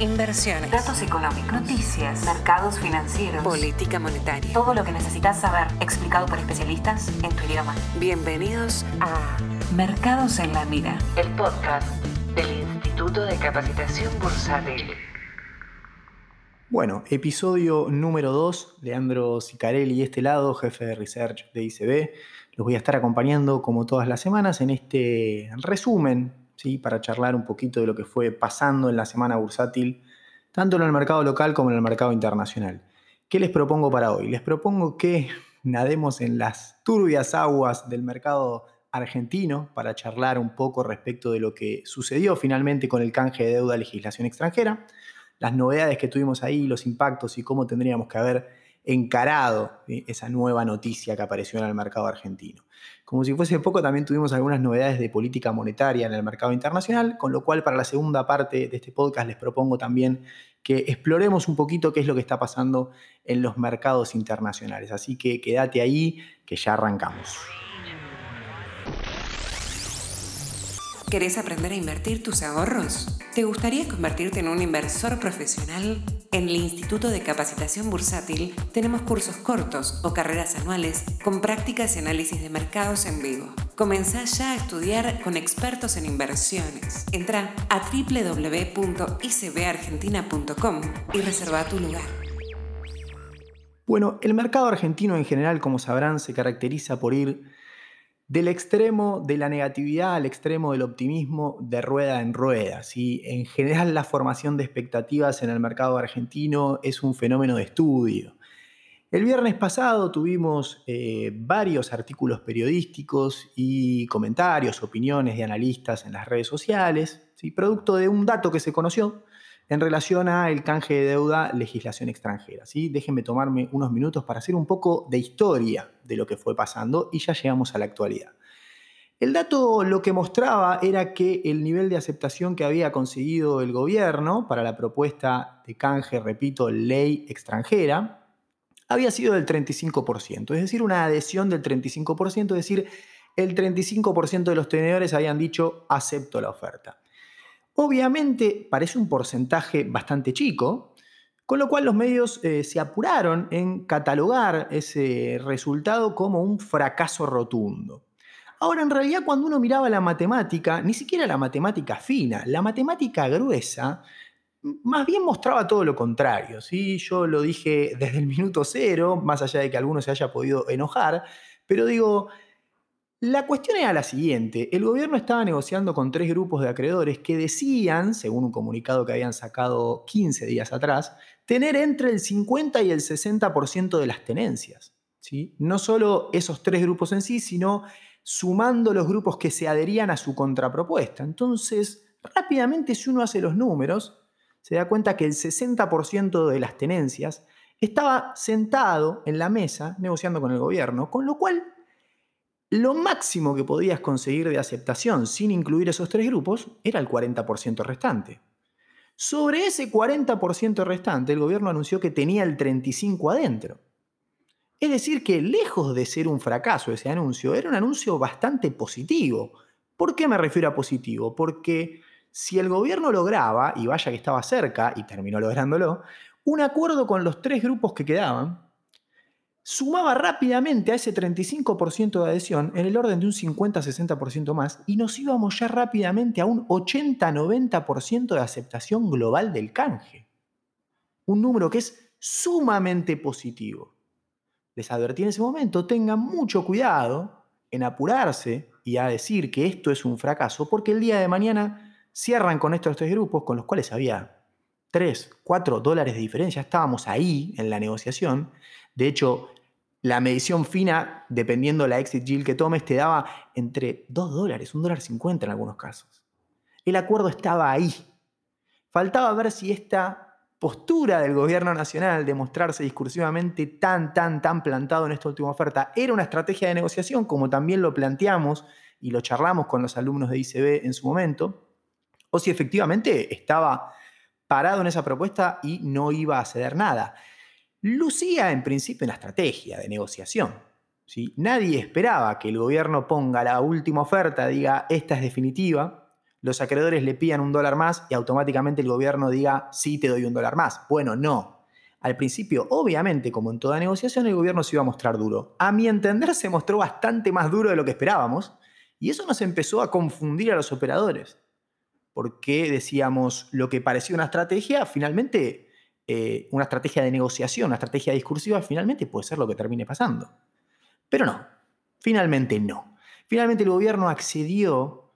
inversiones, datos económicos, noticias, mercados financieros, política monetaria. Todo lo que necesitas saber explicado por especialistas en tu idioma. Bienvenidos a Mercados en la Mira, el podcast del Instituto de Capacitación Bursátil. Bueno, episodio número 2, Leandro Sicarelli, este lado, jefe de research de ICB. Los voy a estar acompañando como todas las semanas en este resumen, ¿sí? para charlar un poquito de lo que fue pasando en la semana bursátil, tanto en el mercado local como en el mercado internacional. ¿Qué les propongo para hoy? Les propongo que nademos en las turbias aguas del mercado argentino para charlar un poco respecto de lo que sucedió finalmente con el canje de deuda legislación extranjera las novedades que tuvimos ahí, los impactos y cómo tendríamos que haber encarado esa nueva noticia que apareció en el mercado argentino. Como si fuese poco, también tuvimos algunas novedades de política monetaria en el mercado internacional, con lo cual para la segunda parte de este podcast les propongo también que exploremos un poquito qué es lo que está pasando en los mercados internacionales. Así que quédate ahí, que ya arrancamos. ¿Querés aprender a invertir tus ahorros? ¿Te gustaría convertirte en un inversor profesional? En el Instituto de Capacitación Bursátil tenemos cursos cortos o carreras anuales con prácticas y análisis de mercados en vivo. Comenzá ya a estudiar con expertos en inversiones. Entra a www.icbargentina.com y reserva tu lugar. Bueno, el mercado argentino en general, como sabrán, se caracteriza por ir del extremo de la negatividad al extremo del optimismo de rueda en rueda. ¿sí? En general la formación de expectativas en el mercado argentino es un fenómeno de estudio. El viernes pasado tuvimos eh, varios artículos periodísticos y comentarios, opiniones de analistas en las redes sociales, ¿sí? producto de un dato que se conoció en relación a el canje de deuda legislación extranjera. ¿sí? Déjenme tomarme unos minutos para hacer un poco de historia de lo que fue pasando y ya llegamos a la actualidad. El dato lo que mostraba era que el nivel de aceptación que había conseguido el gobierno para la propuesta de canje, repito, ley extranjera, había sido del 35%, es decir, una adhesión del 35%, es decir, el 35% de los tenedores habían dicho acepto la oferta. Obviamente parece un porcentaje bastante chico, con lo cual los medios eh, se apuraron en catalogar ese resultado como un fracaso rotundo. Ahora, en realidad, cuando uno miraba la matemática, ni siquiera la matemática fina, la matemática gruesa, más bien mostraba todo lo contrario. ¿sí? Yo lo dije desde el minuto cero, más allá de que alguno se haya podido enojar, pero digo, la cuestión era la siguiente, el gobierno estaba negociando con tres grupos de acreedores que decían, según un comunicado que habían sacado 15 días atrás, tener entre el 50 y el 60% de las tenencias. ¿sí? No solo esos tres grupos en sí, sino sumando los grupos que se adherían a su contrapropuesta. Entonces, rápidamente si uno hace los números, se da cuenta que el 60% de las tenencias estaba sentado en la mesa negociando con el gobierno, con lo cual lo máximo que podías conseguir de aceptación sin incluir esos tres grupos era el 40% restante. Sobre ese 40% restante, el gobierno anunció que tenía el 35% adentro. Es decir, que lejos de ser un fracaso ese anuncio, era un anuncio bastante positivo. ¿Por qué me refiero a positivo? Porque si el gobierno lograba, y vaya que estaba cerca, y terminó lográndolo, un acuerdo con los tres grupos que quedaban, sumaba rápidamente a ese 35% de adhesión en el orden de un 50-60% más y nos íbamos ya rápidamente a un 80-90% de aceptación global del canje. Un número que es sumamente positivo. Les advertí en ese momento, tengan mucho cuidado en apurarse y a decir que esto es un fracaso, porque el día de mañana cierran con estos tres grupos con los cuales había 3, 4 dólares de diferencia, estábamos ahí en la negociación. De hecho, la medición fina, dependiendo la exit yield que tomes, te daba entre 2 dólares, 1 dólar 50 en algunos casos. El acuerdo estaba ahí. Faltaba ver si esta postura del gobierno nacional de mostrarse discursivamente tan, tan, tan plantado en esta última oferta era una estrategia de negociación, como también lo planteamos y lo charlamos con los alumnos de ICB en su momento, o si efectivamente estaba parado en esa propuesta y no iba a ceder nada lucía en principio una estrategia de negociación. Nadie esperaba que el gobierno ponga la última oferta, diga, esta es definitiva. los acreedores le pidan un dólar más y automáticamente el gobierno diga, sí, te doy un dólar más. Bueno, no. Al principio, obviamente, como en toda negociación, el gobierno se iba a mostrar duro. A mi entender, se mostró bastante más duro de lo que esperábamos y eso nos empezó a confundir a los operadores. Porque decíamos, lo que parecía una estrategia, finalmente, eh, una estrategia de negociación, una estrategia discursiva, finalmente puede ser lo que termine pasando. Pero no, finalmente no. Finalmente el gobierno accedió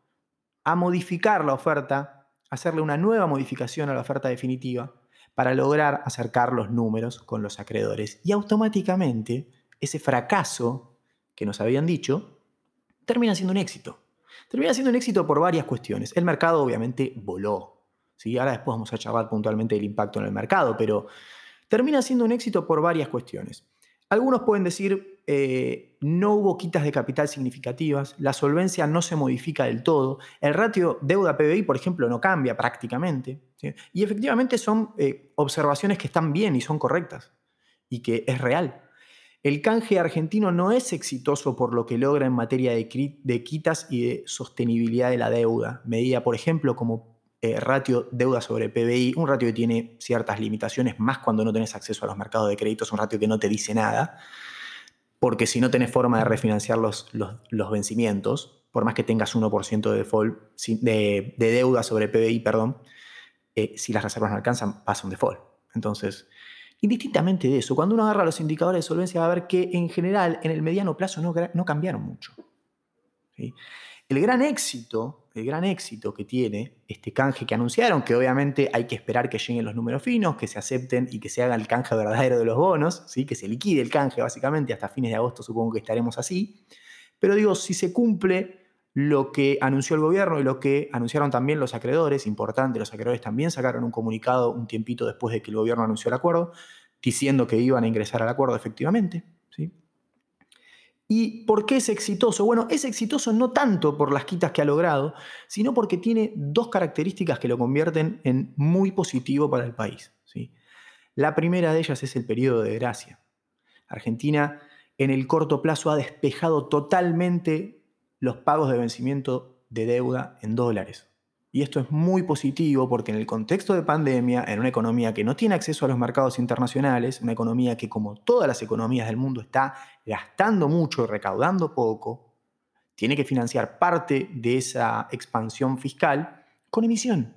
a modificar la oferta, hacerle una nueva modificación a la oferta definitiva para lograr acercar los números con los acreedores. Y automáticamente ese fracaso que nos habían dicho termina siendo un éxito. Termina siendo un éxito por varias cuestiones. El mercado obviamente voló. ¿Sí? Ahora después vamos a charlar puntualmente del impacto en el mercado, pero termina siendo un éxito por varias cuestiones. Algunos pueden decir, eh, no hubo quitas de capital significativas, la solvencia no se modifica del todo, el ratio deuda-PBI, por ejemplo, no cambia prácticamente. Y efectivamente son eh, observaciones que están bien y son correctas y que es real. El canje argentino no es exitoso por lo que logra en materia de, quitas y de sostenibilidad de la deuda, medida, por ejemplo, como eh, ratio deuda sobre PBI, un ratio que tiene ciertas limitaciones, más cuando no tenés acceso a los mercados de crédito, es un ratio que no te dice nada, porque si no tenés forma de refinanciar los, los, vencimientos, por más que tengas 1% de, default, de, deuda sobre PBI, perdón, eh, si las reservas no alcanzan, pasa un default. Entonces, Indistintamente de eso, cuando uno agarra los indicadores de solvencia va a ver que en general en el mediano plazo no, cambiaron mucho. El gran éxito, el gran éxito que tiene este canje que anunciaron, que obviamente hay que esperar que lleguen los números finos, que se acepten y que se haga el canje verdadero de los bonos, ¿sí? que se liquide el canje básicamente, hasta fines de agosto supongo que estaremos así. Pero digo, si se cumple lo que anunció el gobierno y lo que anunciaron también los acreedores, importante, los acreedores también sacaron un comunicado un tiempito después de que el gobierno anunció el acuerdo, diciendo que iban a ingresar al acuerdo efectivamente. ¿Y por qué es exitoso? Bueno, es exitoso no tanto por las quitas que ha logrado, sino porque tiene dos características que lo convierten en muy positivo para el país. ¿sí? La primera de ellas es el periodo de gracia. Argentina en el corto plazo ha despejado totalmente los pagos de vencimiento de deuda en dólares. Y esto es muy positivo porque en el contexto de pandemia, en una economía que no tiene acceso a los mercados internacionales, una economía que como todas las economías del mundo está gastando mucho y recaudando poco, tiene que financiar parte de esa expansión fiscal con emisión.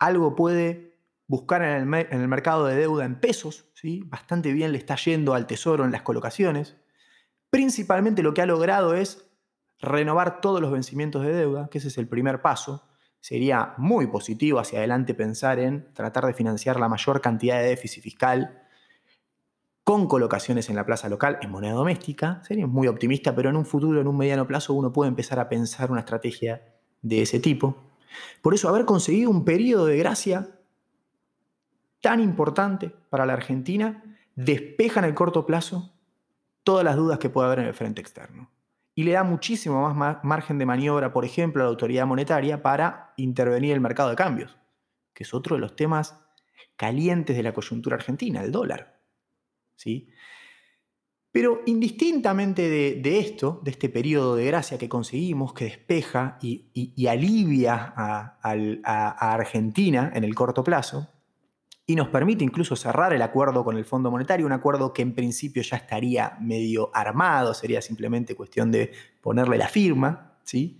Algo puede buscar en el, mercado de deuda en pesos, ¿sí? bastante bien le está yendo al tesoro en las colocaciones. Principalmente lo que ha logrado es renovar todos los vencimientos de deuda, que ese es el primer paso. Sería muy positivo hacia adelante pensar en tratar de financiar la mayor cantidad de déficit fiscal con colocaciones en la plaza local en moneda doméstica. Sería muy optimista, pero en un futuro, en un mediano plazo, uno puede empezar a pensar una estrategia de ese tipo. Por eso, haber conseguido un periodo de gracia tan importante para la Argentina despeja en el corto plazo todas las dudas que pueda haber en el frente externo y le da muchísimo más margen de maniobra, por ejemplo, a la autoridad monetaria para intervenir en el mercado de cambios, que es otro de los temas calientes de la coyuntura argentina, el dólar. ¿sí? Pero indistintamente de, esto, de este periodo de gracia que conseguimos, que despeja y, alivia a Argentina en el corto plazo, y nos permite incluso cerrar el acuerdo con el Fondo Monetario, un acuerdo que en principio ya estaría medio armado, sería simplemente cuestión de ponerle la firma. ¿sí?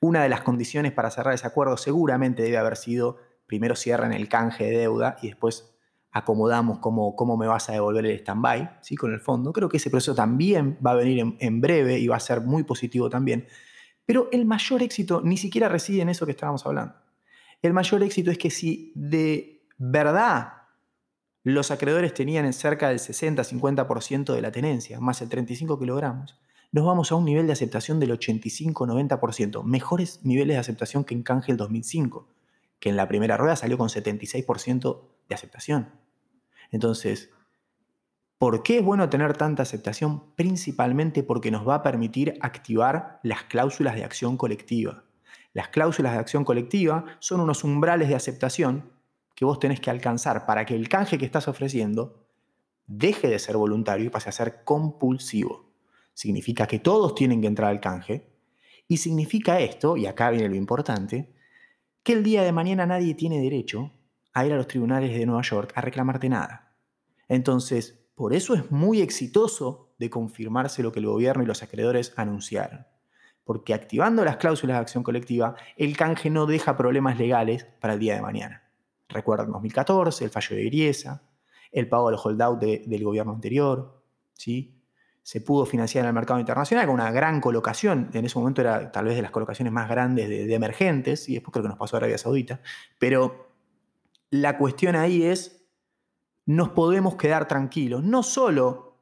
Una de las condiciones para cerrar ese acuerdo seguramente debe haber sido, primero cierren el canje de deuda y después acomodamos cómo, cómo me vas a devolver el stand-by ¿sí? con el fondo. Creo que ese proceso también va a venir en, en breve y va a ser muy positivo también. Pero el mayor éxito ni siquiera reside en eso que estábamos hablando. El mayor éxito es que si de verdad los acreedores tenían cerca del 60-50% de la tenencia, más el 35 kilogramos, nos vamos a un nivel de aceptación del 85-90%, mejores niveles de aceptación que en canje el 2005, que en la primera rueda salió con 76% de aceptación. Entonces, ¿por qué es bueno tener tanta aceptación? Principalmente porque nos va a permitir activar las cláusulas de acción colectiva. Las cláusulas de acción colectiva son unos umbrales de aceptación que vos tenés que alcanzar para que el canje que estás ofreciendo deje de ser voluntario y pase a ser compulsivo. Significa que todos tienen que entrar al canje y significa esto, y acá viene lo importante, que el día de mañana nadie tiene derecho a ir a los tribunales de Nueva York a reclamarte nada. Entonces, por eso es muy exitoso de confirmarse lo que el gobierno y los acreedores anunciaron. Porque activando las cláusulas de acción colectiva, el canje no deja problemas legales para el día de mañana. Recuerden 2014, el fallo de Griesa, el pago del holdout del gobierno anterior, ¿sí? se pudo financiar en el mercado internacional con una gran colocación. En ese momento era tal vez de las colocaciones más grandes de, emergentes, y después creo que nos pasó a Arabia Saudita. Pero la cuestión ahí es, nos podemos quedar tranquilos, no solo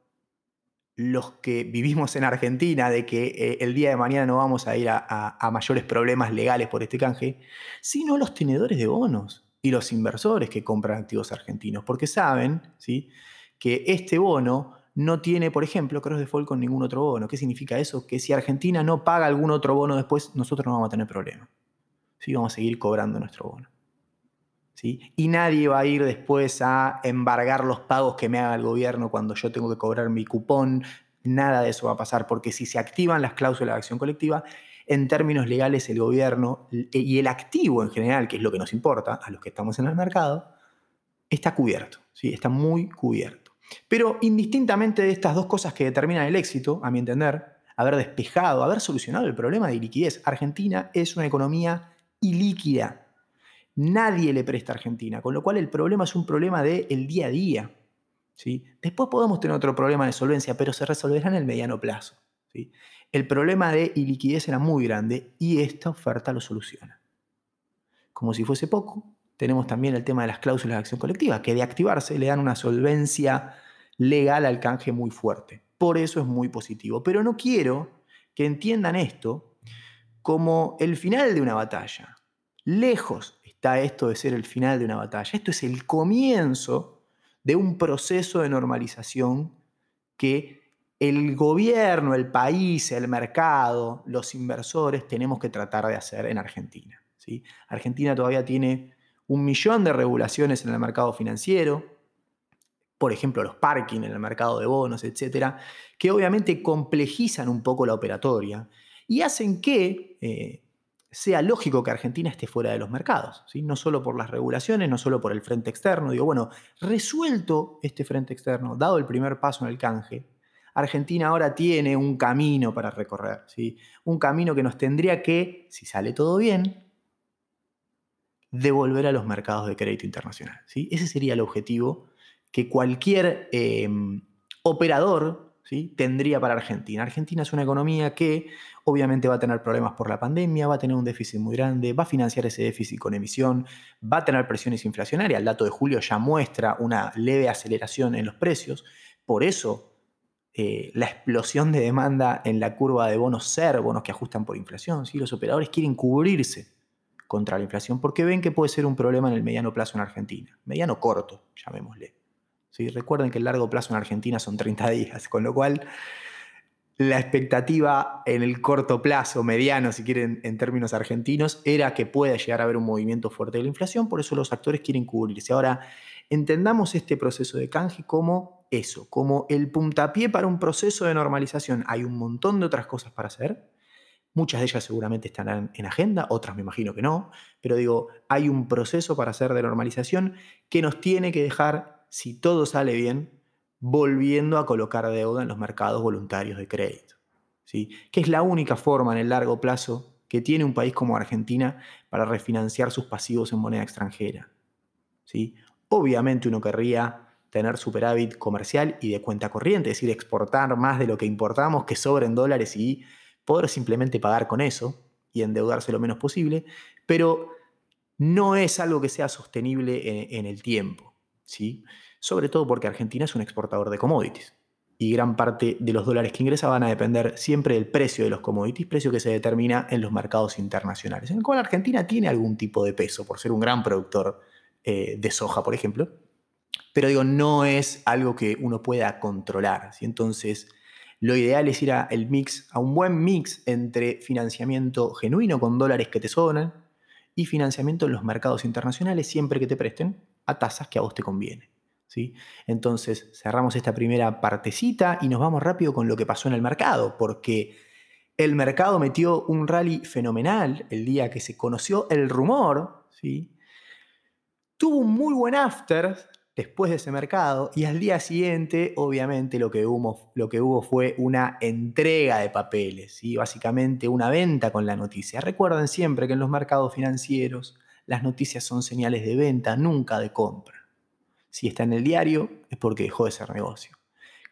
los que vivimos en Argentina, de que eh, el día de mañana no vamos a ir a, a mayores problemas legales por este canje, sino los tenedores de bonos y los inversores que compran activos argentinos, porque saben ¿sí? que este bono no tiene, por ejemplo, cross default con ningún otro bono. ¿Qué significa eso? Que si Argentina no paga algún otro bono después, nosotros no vamos a tener problema. ¿Sí? Vamos a seguir cobrando nuestro bono. ¿Sí? Y nadie va a ir después a embargar los pagos que me haga el gobierno cuando yo tengo que cobrar mi cupón. Nada de eso va a pasar, porque si se activan las cláusulas de acción colectiva, en términos legales el gobierno y el activo en general, que es lo que nos importa a los que estamos en el mercado, está cubierto, ¿sí? está muy cubierto. Pero indistintamente de estas dos cosas que determinan el éxito, a mi entender, haber despejado, haber solucionado el problema de liquidez, Argentina es una economía ilíquida. Nadie le presta a Argentina, con lo cual el problema es un problema del día a día. ¿sí? Después podemos tener otro problema de solvencia, pero se resolverá en el mediano plazo. ¿sí? El problema de iliquidez era muy grande y esta oferta lo soluciona. Como si fuese poco, tenemos también el tema de las cláusulas de acción colectiva, que de activarse le dan una solvencia legal al canje muy fuerte. Por eso es muy positivo. Pero no quiero que entiendan esto como el final de una batalla. Lejos está esto de ser el final de una batalla. Esto es el comienzo de un proceso de normalización que el gobierno, el país, el mercado, los inversores tenemos que tratar de hacer en Argentina. Argentina todavía tiene un millón de regulaciones en el mercado financiero, por ejemplo los parking en el mercado de bonos, etcétera, que obviamente complejizan un poco la operatoria y hacen que eh, sea lógico que Argentina esté fuera de los mercados, ¿sí? no solo por las regulaciones, no solo por el frente externo. Digo, bueno, resuelto este frente externo, dado el primer paso en el canje, Argentina ahora tiene un camino para recorrer, ¿sí? un camino que nos tendría que, si sale todo bien, devolver a los mercados de crédito internacional. ¿sí? Ese sería el objetivo que cualquier em, operador ¿sí? tendría para Argentina. Argentina es una economía que obviamente va a tener problemas por la pandemia, va a tener un déficit muy grande, va a financiar ese déficit con emisión, va a tener presiones inflacionarias. El dato de julio ya muestra una leve aceleración en los precios. Por eso eh, la explosión de demanda en la curva de bonos SER, bonos que ajustan por inflación. ¿sí? Los operadores quieren cubrirse contra la inflación, porque ven que puede ser un problema en el mediano plazo en Argentina, mediano corto, llamémosle. ¿Sí? Recuerden que el largo plazo en Argentina son 30 días, con lo cual la expectativa en el corto plazo, mediano, si quieren, en términos argentinos, era que pueda llegar a haber un movimiento fuerte de la inflación, por eso los actores quieren cubrirse. Ahora, entendamos este proceso de canje como eso, como el puntapié para un proceso de normalización. Hay un montón de otras cosas para hacer, Muchas de ellas seguramente estarán en agenda, otras me imagino que no, pero digo, hay un proceso para hacer de normalización que nos tiene que dejar, si todo sale bien, volviendo a colocar deuda en los mercados voluntarios de crédito. ¿sí? Que es la única forma en el largo plazo que tiene un país como Argentina para refinanciar sus pasivos en moneda extranjera. ¿sí? Obviamente uno querría tener superávit comercial y de cuenta corriente, es decir, exportar más de lo que importamos, que sobren dólares y poder simplemente pagar con eso y endeudarse lo menos posible, pero no es algo que sea sostenible en, el tiempo, ¿sí? sobre todo porque Argentina es un exportador de commodities y gran parte de los dólares que ingresa van a depender siempre del precio de los commodities, precio que se determina en los mercados internacionales, en el cual Argentina tiene algún tipo de peso por ser un gran productor eh, de soja, por ejemplo, pero digo, no es algo que uno pueda controlar. ¿sí? Entonces, lo ideal es ir a, el mix, a un buen mix entre financiamiento genuino con dólares que te sobran y financiamiento en los mercados internacionales siempre que te presten a tasas que a vos te conviene. ¿sí? Entonces cerramos esta primera partecita y nos vamos rápido con lo que pasó en el mercado, porque El mercado metió un rally fenomenal el día que se conoció el rumor, ¿sí? Tuvo un muy buen after después de ese mercado y al día siguiente, obviamente, lo que hubo, fue una entrega de papeles, ¿sí? básicamente una venta con la noticia. Recuerden siempre que en los mercados financieros las noticias son señales de venta, nunca de compra. Si está en el diario es porque dejó de ser negocio.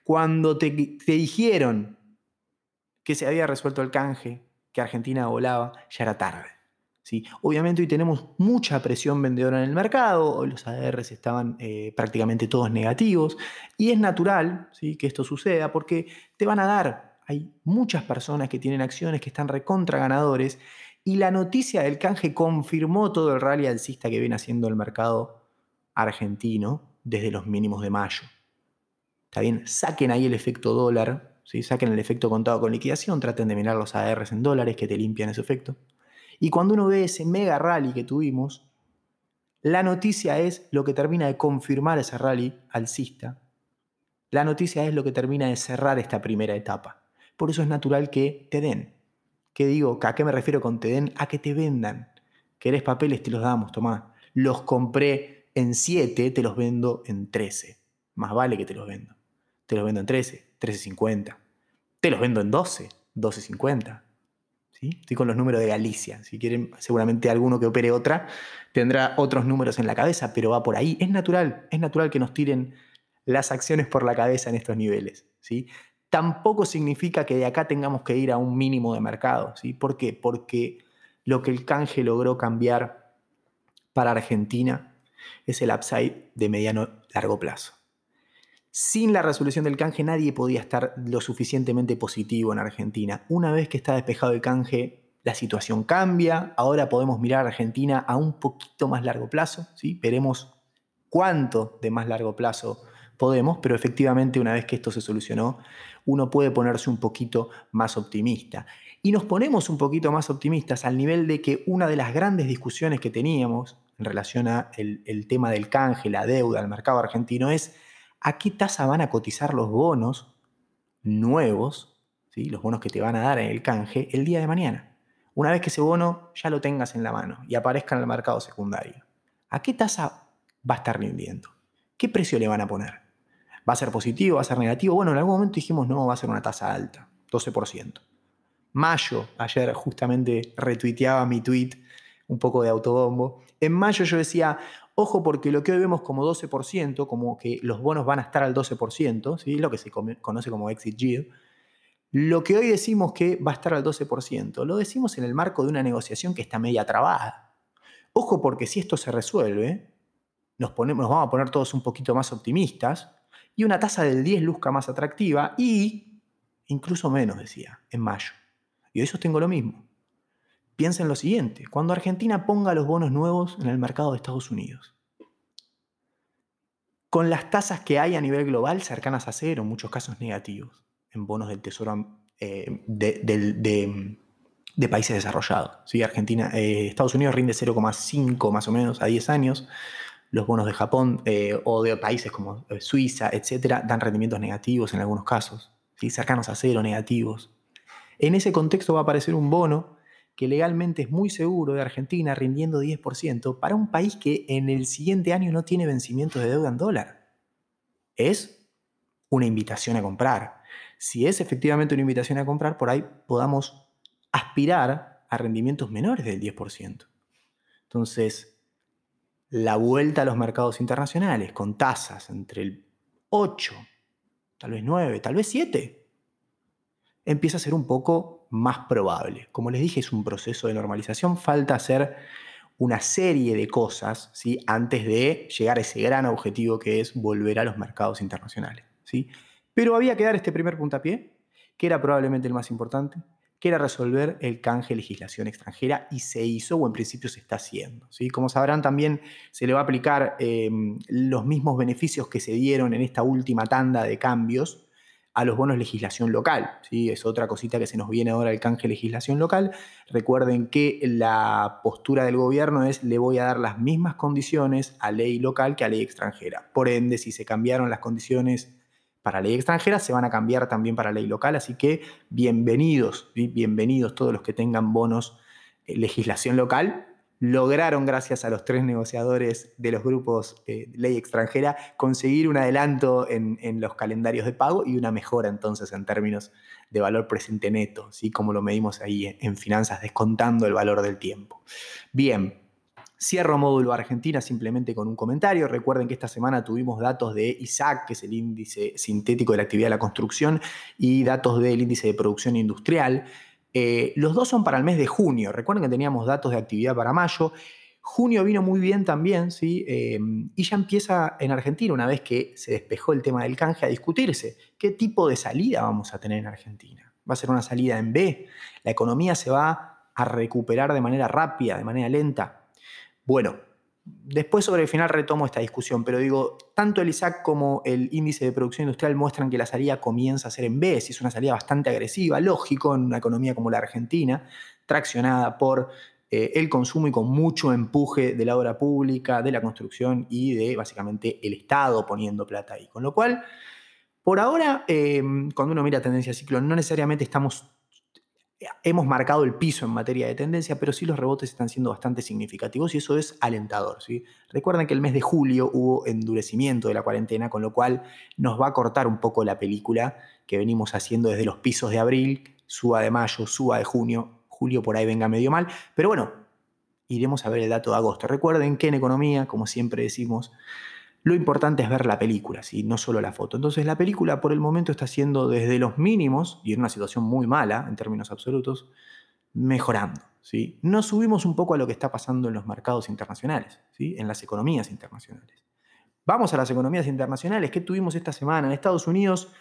Cuando te dijeron que se había resuelto el canje, que Argentina volaba, ya era tarde. ¿Sí? Obviamente hoy tenemos mucha presión vendedora en el mercado, hoy los ADRs estaban eh, prácticamente todos negativos y es natural ¿sí? que esto suceda porque te van a dar, hay muchas personas que tienen acciones que están recontra ganadores y la noticia del canje confirmó todo el rally alcista que viene haciendo el mercado argentino desde los mínimos de mayo. Está bien, saquen ahí el efecto dólar Saquen el efecto contado con liquidación, traten de mirar los ADRs en dólares que te limpian ese efecto. Y cuando uno ve ese mega rally que tuvimos, la noticia es lo que termina de confirmar ese rally alcista. La noticia es lo que termina de cerrar esta primera etapa. Por eso es natural que te den. ¿Qué digo? ¿A qué me refiero con te den? A que te vendan. ¿Querés papeles? Te los damos, tomá. Los compré en 7, te los vendo en 13. Más vale que te los vendo. Te los vendo en 13. 13.50. Te los vendo en 12, 12.50. Estoy con los números de Galicia. Si quieren, seguramente alguno que opere otra tendrá otros números en la cabeza, pero va por ahí. Es natural, es natural que nos tiren las acciones por la cabeza en estos niveles. ¿sí? Tampoco significa que de acá tengamos que ir a un mínimo de mercado. ¿sí? ¿Por qué? Porque lo que el canje logró cambiar para Argentina es el upside de mediano largo plazo. Sin la resolución del canje nadie podía estar lo suficientemente positivo en Argentina. Una vez que está despejado el canje, la situación cambia. Ahora podemos mirar a Argentina a un poquito más largo plazo. Veremos cuánto de más largo plazo podemos, pero efectivamente una vez que esto se solucionó, uno puede ponerse un poquito más optimista. Y nos ponemos un poquito más optimistas al nivel de que una de las grandes discusiones que teníamos en relación al el tema del canje, la deuda, el mercado argentino es a qué tasa van a cotizar los bonos nuevos, ¿sí? los bonos que te van a dar en el canje, el día de mañana. Una vez que ese bono ya lo tengas en la mano y aparezca en el mercado secundario. ¿A qué tasa va a estar rindiendo? ¿Qué precio le van a poner? ¿Va a ser positivo? ¿Va a ser negativo? Bueno, en algún momento dijimos, no, va a ser una tasa alta, 12%. Mayo, ayer justamente retuiteaba mi tweet un poco de autobombo. En mayo yo decía, Ojo porque lo que hoy vemos como 12%, como que los bonos van a estar al 12%, ¿sí? lo que se conoce como exit yield, lo que hoy decimos que va a estar al 12%, lo decimos en el marco de una negociación que está media trabada. Ojo porque si esto se resuelve, nos, nos vamos a poner todos un poquito más optimistas y una tasa del 10 luzca más atractiva y incluso menos, decía, en mayo. Y hoy sostengo lo mismo. Piensa en lo siguiente, cuando Argentina ponga los bonos nuevos en el mercado de Estados Unidos, con las tasas que hay a nivel global cercanas a cero, en muchos casos negativos, en bonos del Tesoro eh, de, países desarrollados. ¿sí? Argentina, eh, Estados Unidos rinde 0,5 más o menos a 10 años, los bonos de Japón eh, o de países como Suiza, etcétera, dan rendimientos negativos en algunos casos, cercanos a cero, negativos. En ese contexto va a aparecer un bono que legalmente es muy seguro de Argentina rindiendo 10% para un país que en el siguiente año no tiene vencimientos de deuda en dólar. Es una invitación a comprar. Si es efectivamente una invitación a comprar, por ahí podamos aspirar a rendimientos menores del 10%. Entonces, la vuelta a los mercados internacionales con tasas entre el 8, tal vez 9, tal vez 7, empieza a ser un poco más probable. Como les dije, es un proceso de normalización, falta hacer una serie de cosas ¿sí? antes de llegar a ese gran objetivo que es volver a los mercados internacionales. ¿sí? Pero había que dar este primer puntapié, que era probablemente el más importante, que era resolver el canje legislación extranjera y se hizo o en principio se está haciendo. ¿sí? Como sabrán, también se le va a aplicar em, los mismos beneficios que se dieron en esta última tanda de cambios a los bonos legislación local. ¿sí? Es otra cosita que se nos viene ahora el canje legislación local. Recuerden que la postura del gobierno es le voy a dar las mismas condiciones a ley local que a ley extranjera. Por ende, si se cambiaron las condiciones para ley extranjera, se van a cambiar también para ley local, así que bienvenidos, bienvenidos todos los que tengan bonos eh, legislación local. Lograron, gracias a los tres negociadores de los grupos eh, ley extranjera, conseguir un adelanto en, los calendarios de pago y una mejora entonces en términos de valor presente neto, ¿sí? como lo medimos ahí en finanzas, descontando el valor del tiempo. Bien, Cierro módulo Argentina simplemente con un comentario. Recuerden que esta semana tuvimos datos de ISAC, que es el índice sintético de la actividad de la construcción, y datos del índice de producción industrial. Eh, los dos son para el mes de junio. Recuerden que teníamos datos de actividad para mayo. Junio vino muy bien también, ¿sí? Em, y ya empieza en Argentina, una vez que se despejó el tema del canje, a discutirse qué tipo de salida vamos a tener en Argentina. ¿Va a ser una salida en B? ¿La economía se va a recuperar de manera rápida, de manera lenta? Bueno, después sobre el final retomo esta discusión, pero digo, tanto el ISAC como el índice de producción industrial muestran que la salida comienza a ser en si es una salida bastante agresiva, lógico, en una economía como la Argentina, traccionada por eh, el consumo y con mucho empuje de la obra pública, de la construcción y de básicamente el Estado poniendo plata ahí. Con lo cual, por ahora, eh, cuando uno mira tendencia de ciclo, no necesariamente estamos hemos marcado el piso en materia de tendencia, pero sí los rebotes están siendo bastante significativos y eso es alentador. Recuerden que el mes de julio hubo endurecimiento de la cuarentena, con lo cual nos va a cortar un poco la película que venimos haciendo desde los pisos de abril, suba de mayo, suba de junio, julio por ahí venga medio mal, pero bueno, iremos a ver el dato de agosto. Recuerden que en economía, como siempre decimos, lo importante es ver la película, ¿sí? no solo la foto. Entonces la película por el momento está siendo desde los mínimos, y en una situación muy mala en términos absolutos, mejorando. ¿sí? Nos subimos un poco a lo que está pasando en los mercados internacionales, ¿sí? en las economías internacionales. Vamos a las economías internacionales. ¿Qué tuvimos esta semana? En Estados Unidos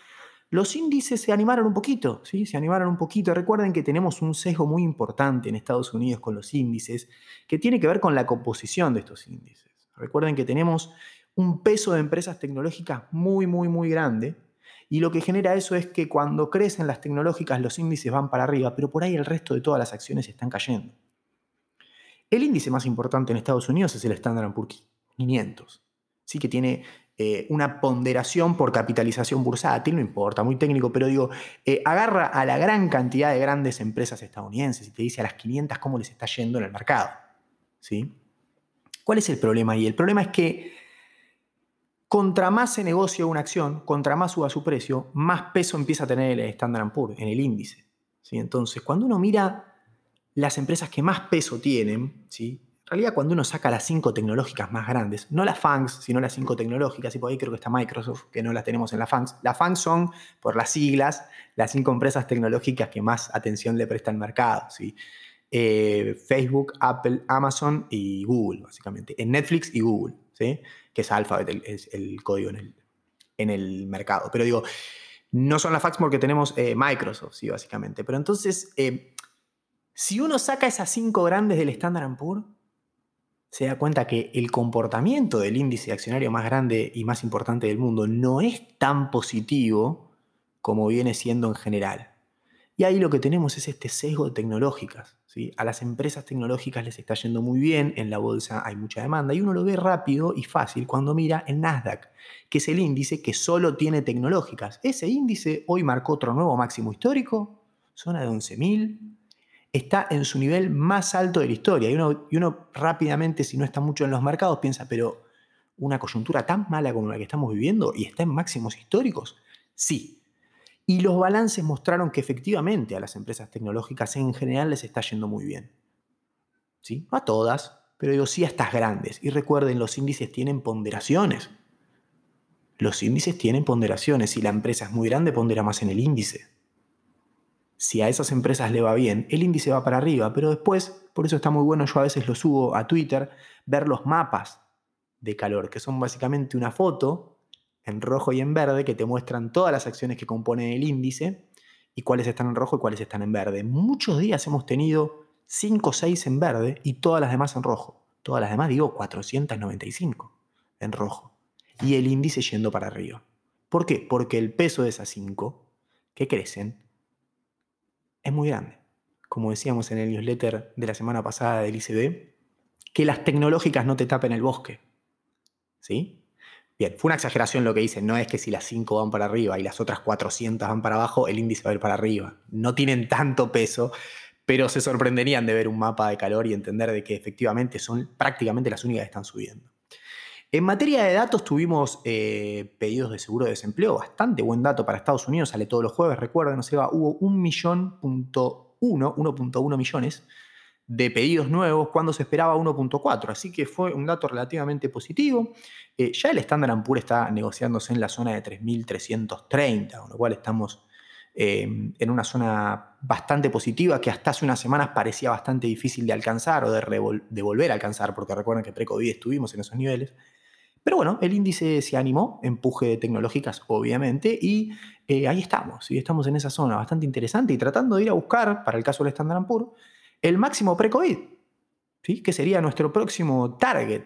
los índices se animaron un poquito, ¿sí? Se animaron un poquito. Recuerden que tenemos un sesgo muy importante en Estados Unidos con los índices, que tiene que ver con la composición de estos índices. Recuerden que tenemos un peso de empresas tecnológicas muy, muy, muy grande. Y lo que genera eso es que cuando crecen las tecnológicas los índices van para arriba, pero por ahí el resto de todas las acciones están cayendo. El índice más importante en Estados Unidos es el Standard Poor's 500. Sí que tiene eh, una ponderación por capitalización bursátil, no importa, muy técnico, pero digo, eh, agarra a la gran cantidad de grandes empresas estadounidenses y te dice a las 500 cómo les está yendo en el mercado. ¿sí? ¿Cuál es el problema ahí? El problema es que contra más se negocia una acción, contra más suba su precio, más peso empieza a tener el Standard Poor's en el índice. ¿sí? Entonces, cuando uno mira las empresas que más peso tienen, ¿sí? en realidad cuando uno saca las cinco tecnológicas más grandes, no las FANGs, sino las cinco tecnológicas, y por ahí creo que está Microsoft, que no las tenemos en las FANGs. Las FANGs son, por las siglas, las cinco empresas tecnológicas que más atención le presta al mercado. Eh, Facebook, Apple, Amazon y Google, básicamente. En Netflix y Google. ¿sí? Que es Alphabet, el, es el código en el, en el mercado. Pero digo, no son las fax porque tenemos eh, Microsoft, sí, básicamente. Pero entonces, eh, si uno saca esas cinco grandes del Standard Poor's, se da cuenta que el comportamiento del índice accionario más grande y más importante del mundo no es tan positivo como viene siendo en general. Y ahí lo que tenemos es este sesgo de tecnológicas. ¿sí? A las empresas tecnológicas les está yendo muy bien, en la bolsa hay mucha demanda y uno lo ve rápido y fácil cuando mira el Nasdaq, que es el índice que solo tiene tecnológicas. Ese índice hoy marcó otro nuevo máximo histórico, zona de 11.000, está en su nivel más alto de la historia. Y uno, y uno rápidamente, si no está mucho en los mercados, piensa, pero una coyuntura tan mala como la que estamos viviendo y está en máximos históricos. Sí, y los balances mostraron que efectivamente a las empresas tecnológicas en general les está yendo muy bien. ¿Sí? No a todas, pero digo sí a estas grandes. Y recuerden, los índices tienen ponderaciones. Los índices tienen ponderaciones. Si la empresa es muy grande, pondera más en el índice. Si a esas empresas le va bien, el índice va para arriba, pero después, por eso está muy bueno, yo a veces lo subo a Twitter, ver los mapas de calor, que son básicamente una foto en rojo y en verde que te muestran todas las acciones que componen el índice y cuáles están en rojo y cuáles están en verde. Muchos días hemos tenido 5 o 6 en verde y todas las demás en rojo. Todas las demás, digo, 495 en rojo. Y el índice yendo para arriba. ¿Por qué? Porque el peso de esas 5 que crecen es muy grande. Como decíamos en el newsletter de la semana pasada del ICB, que las tecnológicas no te tapen el bosque. ¿Sí? Bien, fue una exageración lo que dicen, no es que si las 5 van para arriba y las otras 400 van para abajo, el índice va a ir para arriba. No tienen tanto peso, pero se sorprenderían de ver un mapa de calor y entender de que efectivamente son prácticamente las únicas que están subiendo. En materia de datos tuvimos eh, pedidos de seguro de desempleo, bastante buen dato para Estados Unidos, sale todos los jueves, recuerden, no se va, hubo 1.1 millones de pedidos nuevos cuando se esperaba 1.4, así que fue un dato relativamente positivo. Eh, ya el Standard Poor's está negociándose en la zona de 3.330, con lo cual estamos eh, en una zona bastante positiva que hasta hace unas semanas parecía bastante difícil de alcanzar o de, volver a alcanzar, porque recuerden que pre-COVID estuvimos en esos niveles. Pero bueno, el índice se animó, empuje de tecnológicas obviamente, y eh, ahí estamos, y estamos en esa zona bastante interesante y tratando de ir a buscar, para el caso del Standard Poor's, el máximo pre-COVID, ¿sí? que sería nuestro próximo target.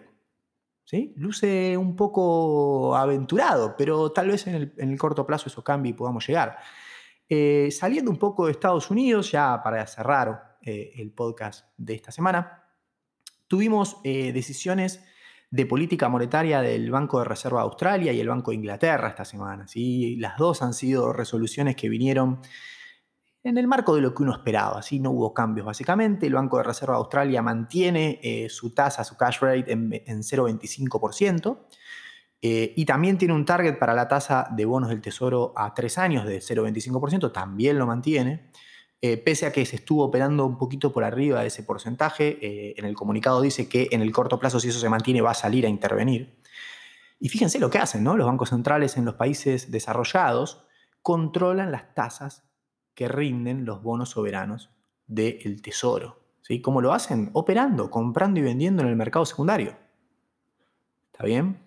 ¿sí? Luce un poco aventurado, pero tal vez en el, corto plazo eso cambie y podamos llegar. Eh, saliendo un poco de Estados Unidos, ya para cerrar eh, el podcast de esta semana, tuvimos decisiones de política monetaria del Banco de Reserva de Australia y el Banco de Inglaterra esta semana. ¿sí? Las dos han sido resoluciones que vinieron en el marco de lo que uno esperaba. ¿sí? No hubo cambios básicamente. El Banco de Reserva de Australia mantiene eh, su tasa, su cash rate en, 0,25%. Eh, y también tiene un target para la tasa de bonos del Tesoro a tres años de 0,25%, también lo mantiene. Eh, pese a que se estuvo operando un poquito por arriba de ese porcentaje, en el comunicado dice que en el corto plazo, si eso se mantiene, va a salir a intervenir. Y fíjense lo que hacen, ¿no? Los bancos centrales en los países desarrollados controlan las tasas que rinden los bonos soberanos del tesoro. ¿sí? ¿Cómo lo hacen? Operando, comprando y vendiendo en el mercado secundario. ¿Está bien?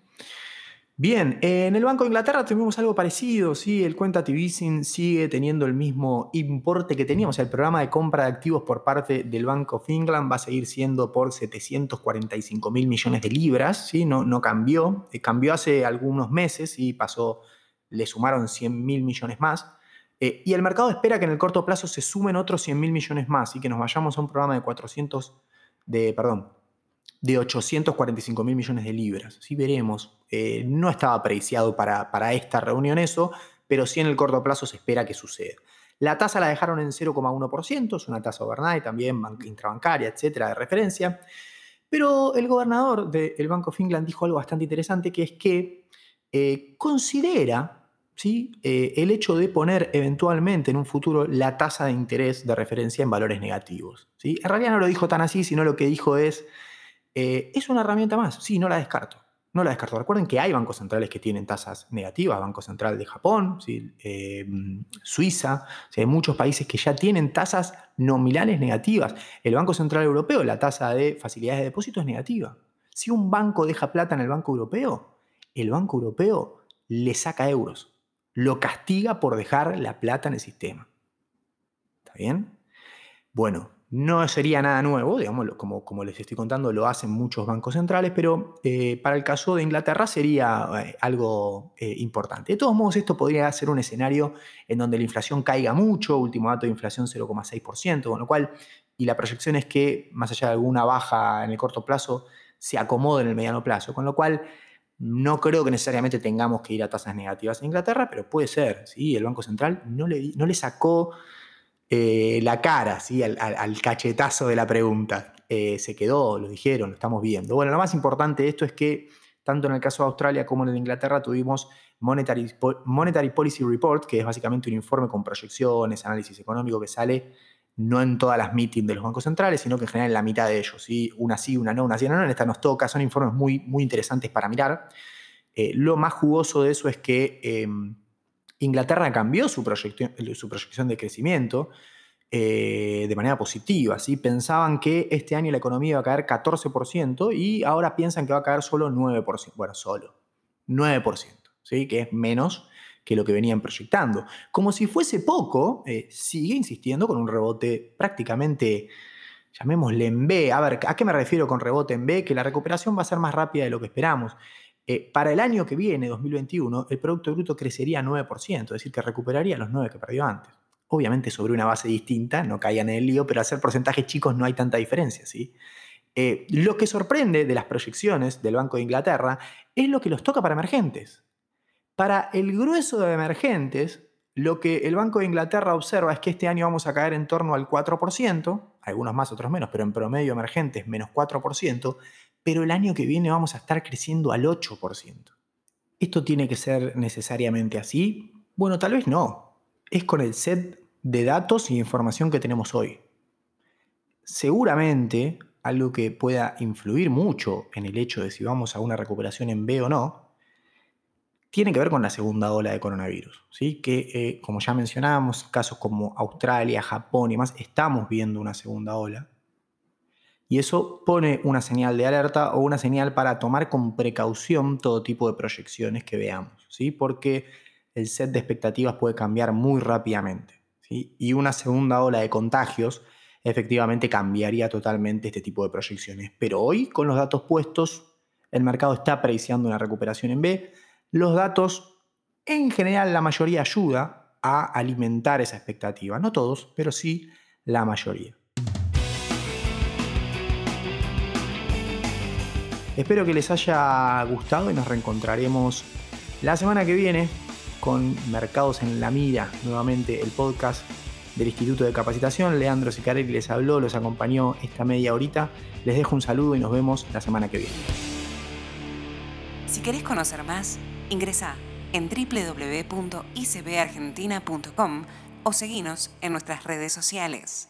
Bien, en el Banco de Inglaterra tuvimos algo parecido, ¿sí? el quantitative easing sigue teniendo el mismo importe que teníamos, el programa de compra de activos por parte del Bank of England va a seguir siendo por 745 mil millones de libras, ¿sí? no, no cambió, eh, cambió hace algunos meses y pasó, le sumaron 100 mil millones más. Eh, y el mercado espera que en el corto plazo se sumen otros 100 mil millones más y que nos vayamos a un programa de 400, de, perdón, de 845 mil millones de libras. Sí, veremos. Eh, no estaba apreciado para, para esta reunión eso, pero sí en el corto plazo se espera que suceda. La tasa la dejaron en 0,1%, es una tasa overnight también, intrabancaria, etcétera, de referencia. Pero el gobernador del Bank of England dijo algo bastante interesante, que es que eh, considera ¿sí? Eh, el hecho de poner eventualmente en un futuro la tasa de interés de referencia en valores negativos. ¿sí? En realidad no lo dijo tan así, sino lo que dijo es eh, ¿Es una herramienta más? Sí, no la descarto. No la descarto. Recuerden que hay bancos centrales que tienen tasas negativas, Banco Central de Japón, eh, Suiza, hay muchos países que ya tienen tasas nominales negativas. El Banco Central Europeo, la tasa de facilidades de depósito es negativa. Si un banco deja plata en el Banco Europeo, el Banco Europeo le saca euros, lo castiga por dejar la plata en el sistema. ¿Está bien? Bueno, no sería nada nuevo, digamos, como, como les estoy contando, lo hacen muchos bancos centrales, pero eh, para el caso de Inglaterra sería eh, algo eh, importante. De todos modos, esto podría ser un escenario en donde la inflación caiga mucho, último dato de inflación 0,6%, con lo cual, y la proyección es que, más allá de alguna baja en el corto plazo, se acomode en el mediano plazo, con lo cual no creo que necesariamente tengamos que ir a tasas negativas en Inglaterra, pero puede ser, ¿sí? El Banco Central no le, no le sacó eh, la cara. Al, cachetazo de la pregunta. Eh, se quedó, lo dijeron, lo estamos viendo. Bueno, lo más importante de esto es que tanto en el caso de Australia como en el de Inglaterra tuvimos Monetary, Monetary Policy Report, que es básicamente un informe con proyecciones, análisis económico que sale no en todas las meetings de los bancos centrales, sino que en general en la mitad de ellos. ¿sí? Una sí, una no, una sí, una no. En esta nos toca, son informes muy, muy interesantes para mirar. Eh, lo más jugoso de eso es que em, Inglaterra cambió su proyección, su proyección de crecimiento eh, de manera positiva. ¿sí? Pensaban que este año la economía iba a caer 14% y ahora piensan que va a caer solo 9%. Bueno, solo 9%, ¿sí? que es menos que lo que venían proyectando. Como si fuese poco, eh, sigue insistiendo con un rebote prácticamente, llamémosle en B. A ver, ¿a qué me refiero con rebote en B? Que la recuperación va a ser más rápida de lo que esperamos. Eh, para el año que viene, 2021, el Producto Bruto crecería 9%, es decir, que recuperaría los 9 que perdió antes. Obviamente sobre una base distinta, no caían en el lío, pero al ser porcentajes chicos no hay tanta diferencia. ¿sí? Eh, lo que sorprende de las proyecciones del Banco de Inglaterra es lo que los toca para emergentes. Para el grueso de emergentes, lo que el Banco de Inglaterra observa es que este año vamos a caer en torno al 4%, algunos más, otros menos, pero en promedio emergentes menos 4%, pero el año que viene vamos a estar creciendo al 8%. ¿Esto tiene que ser necesariamente así? Bueno, tal vez no. Es con el set de datos y información que tenemos hoy. Seguramente algo que pueda influir mucho en el hecho de si vamos a una recuperación en B o no, tiene que ver con la segunda ola de coronavirus, ¿sí? que eh, como ya mencionábamos, casos como Australia, Japón y más, estamos viendo una segunda ola. Y eso pone una señal de alerta o una señal para tomar con precaución todo tipo de proyecciones que veamos, ¿sí? porque el set de expectativas puede cambiar muy rápidamente. ¿sí? Y una segunda ola de contagios efectivamente cambiaría totalmente este tipo de proyecciones. Pero hoy, con los datos puestos, el mercado está preciando una recuperación en B. Los datos, en general, la mayoría ayuda a alimentar esa expectativa. No todos, pero sí la mayoría. Espero que les haya gustado y nos reencontraremos la semana que viene con Mercados en la Mira, nuevamente el podcast del Instituto de Capacitación. Leandro Sicarelli les habló, los acompañó esta media horita. Les dejo un saludo y nos vemos la semana que viene. Si querés conocer más, ingresa en www.icbargentina.com o seguinos en nuestras redes sociales.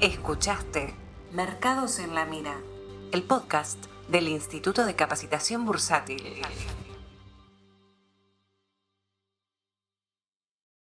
Escuchaste Mercados en la Mira, el podcast del Instituto de Capacitación Bursátil.